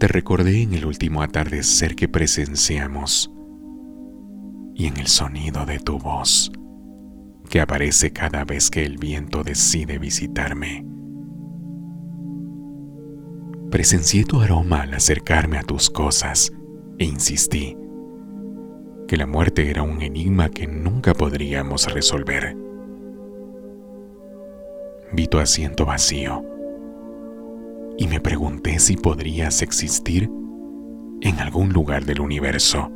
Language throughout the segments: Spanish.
Te recordé en el último atardecer que presenciamos y en el sonido de tu voz que aparece cada vez que el viento decide visitarme. Presencié tu aroma al acercarme a tus cosas e insistí que la muerte era un enigma que nunca podríamos resolver. Vi tu asiento vacío y me pregunté si podrías existir en algún lugar del universo.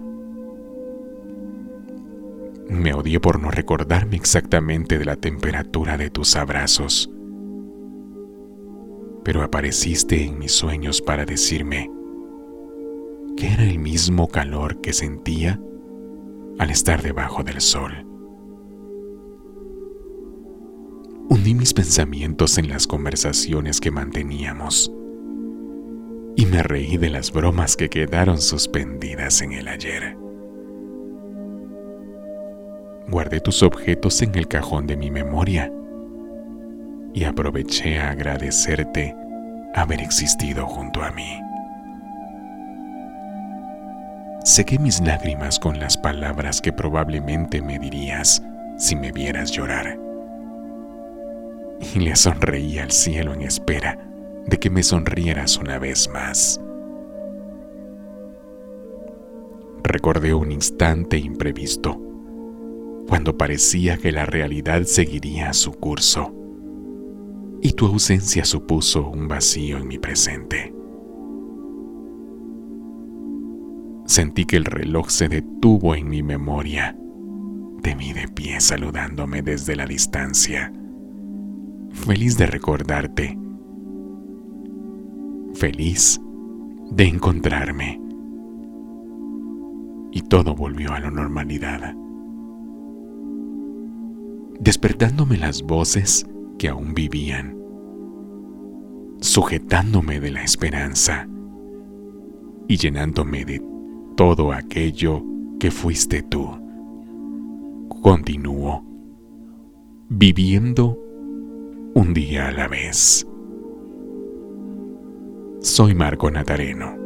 Me odié por no recordarme exactamente de la temperatura de tus abrazos, pero apareciste en mis sueños para decirme que era el mismo calor que sentía al estar debajo del sol. Hundí mis pensamientos en las conversaciones que manteníamos y me reí de las bromas que quedaron suspendidas en el ayer. Guardé tus objetos en el cajón de mi memoria y aproveché a agradecerte haber existido junto a mí. Sequé mis lágrimas con las palabras que probablemente me dirías si me vieras llorar. Y le sonreí al cielo en espera de que me sonrieras una vez más. Recordé un instante imprevisto, cuando parecía que la realidad seguiría su curso, y tu ausencia supuso un vacío en mi presente. Sentí que el reloj se detuvo en mi memoria. Te vi de pie saludándome desde la distancia. Feliz de recordarte. Feliz de encontrarme. Y todo volvió a la normalidad. Despertándome las voces que aún vivían. Sujetándome de la esperanza y llenándome de todo aquello que fuiste tú. Continúo viviendo un día a la vez. Soy Marco Natareno.